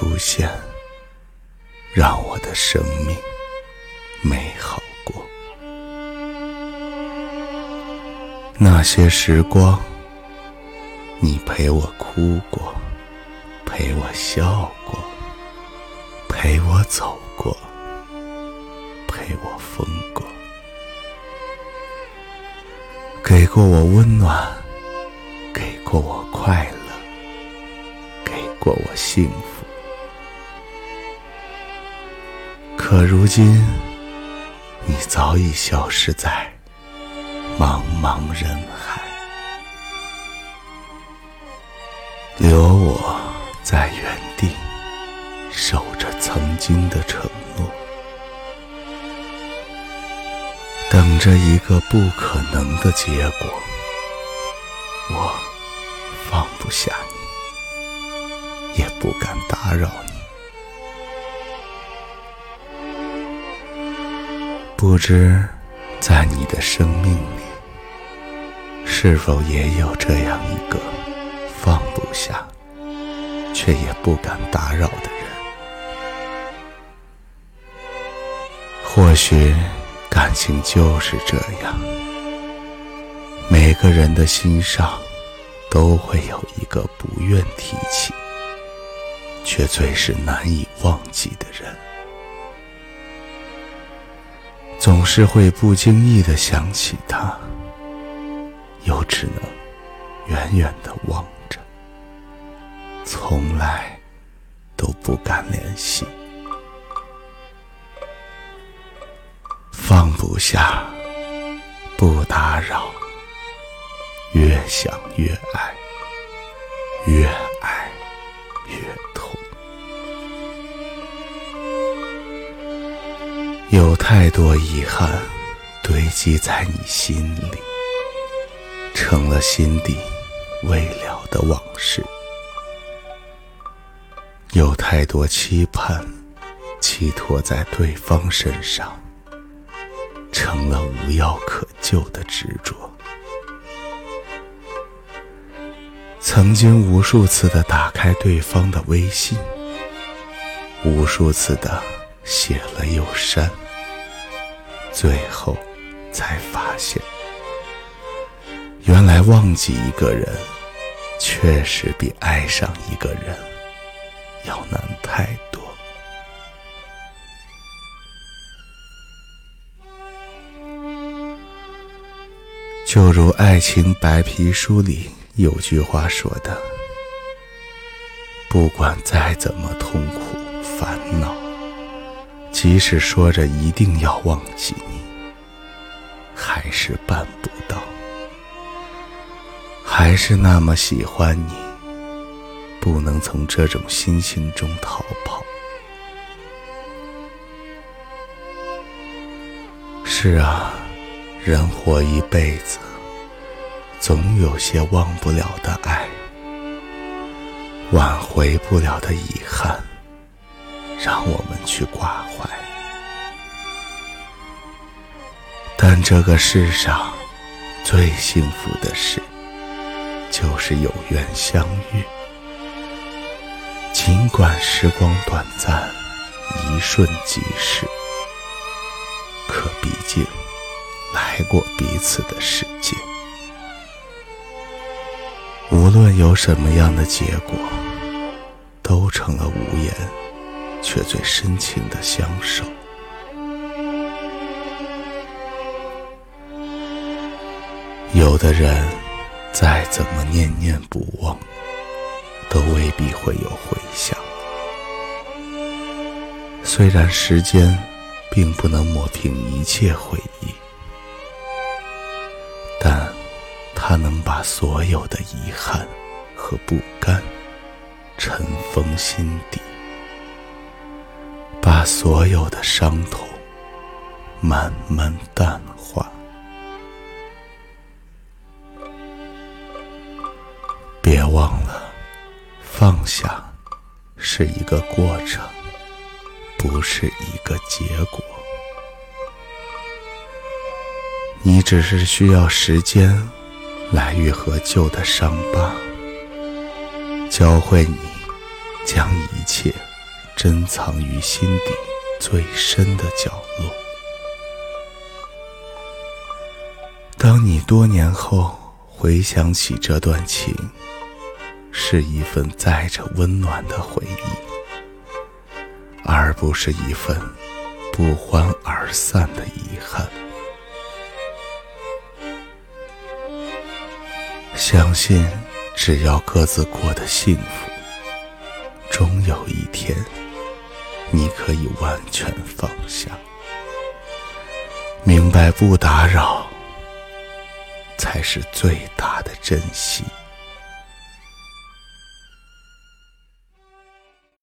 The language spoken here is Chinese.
出现，让我的生命美好过。那些时光，你陪我哭过，陪我笑过，陪我走过，陪我疯过，给过我温暖，给过我快乐，给过我幸福。可如今，你早已消失在。茫茫人海，留我在原地，守着曾经的承诺，等着一个不可能的结果。我放不下你，也不敢打扰你。不知在你的生命里。是否也有这样一个放不下，却也不敢打扰的人？或许感情就是这样，每个人的心上都会有一个不愿提起，却最是难以忘记的人，总是会不经意的想起他。又只能远远的望着，从来都不敢联系。放不下，不打扰，越想越爱，越爱有太多遗憾堆积在你心里。成了心底未了的往事，有太多期盼寄托在对方身上，成了无药可救的执着。曾经无数次的打开对方的微信，无数次的写了又删，最后才发现。原来忘记一个人，确实比爱上一个人要难太多。就如《爱情白皮书》里有句话说的：“不管再怎么痛苦烦恼，即使说着一定要忘记你，还是办不到。”还是那么喜欢你，不能从这种心情中逃跑。是啊，人活一辈子，总有些忘不了的爱，挽回不了的遗憾，让我们去挂怀。但这个世上最幸福的事。就是有缘相遇，尽管时光短暂，一瞬即逝，可毕竟来过彼此的世界。无论有什么样的结果，都成了无言，却最深情的相守。有的人。再怎么念念不忘，都未必会有回响。虽然时间并不能抹平一切回忆，但它能把所有的遗憾和不甘尘封心底，把所有的伤痛慢慢淡化。别忘了，放下是一个过程，不是一个结果。你只是需要时间来愈合旧的伤疤，教会你将一切珍藏于心底最深的角落。当你多年后回想起这段情，是一份载着温暖的回忆，而不是一份不欢而散的遗憾。相信，只要各自过得幸福，终有一天，你可以完全放下，明白不打扰，才是最大的珍惜。